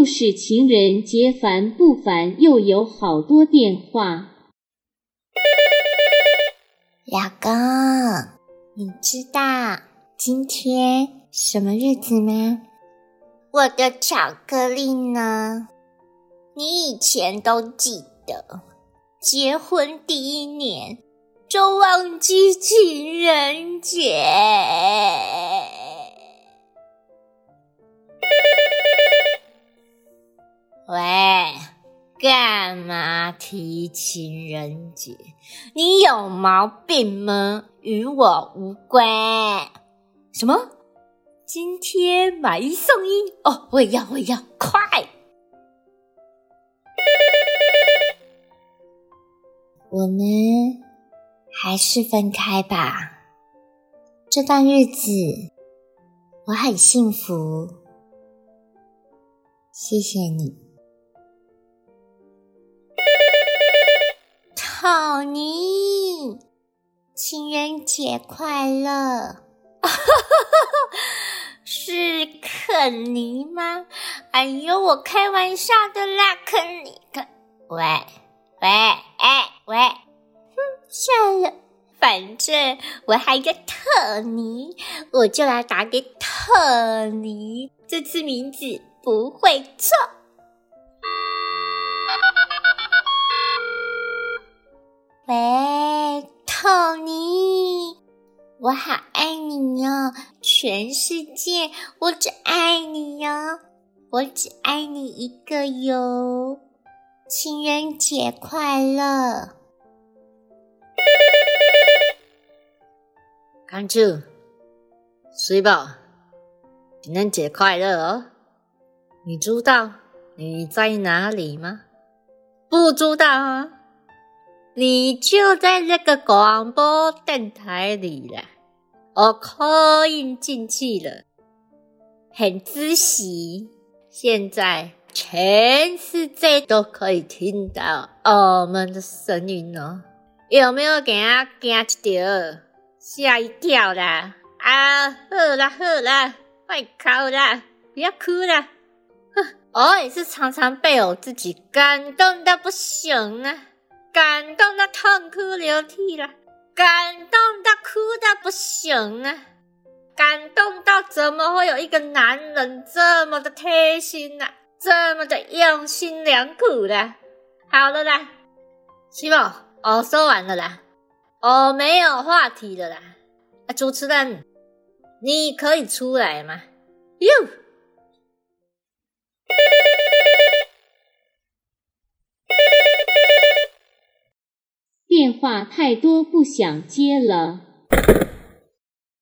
又是情人节烦不烦？又有好多电话。老公，你知道今天什么日子吗？我的巧克力呢？你以前都记得，结婚第一年就忘记情人节。干嘛提情人节？你有毛病吗？与我无关。什么？今天买一送一？哦，我也要，我也要，快！我们还是分开吧。这段日子我很幸福，谢谢你。好尼，情人节快乐！是肯尼吗？哎呦，我开玩笑的啦，肯尼肯。喂喂哎喂，哼，算了，反正我还有特尼，我就来打给特尼，这次名字不会错。喂，托尼，我好爱你哟！全世界我只爱你哟，我只爱你一个哟！情人节快乐，康主，睡吧，情人节快乐哦！你知道你在哪里吗？不知道啊？你就在那个广播电台里了，我可以进去了，很仔细。现在全世界都可以听到我们的声音哦，有没有给他惊一跳，吓一跳啦？啊，好啦好啦，快哭啦，不要哭啦！哼我也是常常被我自己感动到不行啊。感动的痛哭流涕了，感动的哭的不行啊！感动到怎么会有一个男人这么的贴心呢？这么的用心良苦的？好了啦，七宝，我说完了啦，我没有话题了啦。啊，主持人，你可以出来吗？哟。电话太多，不想接了。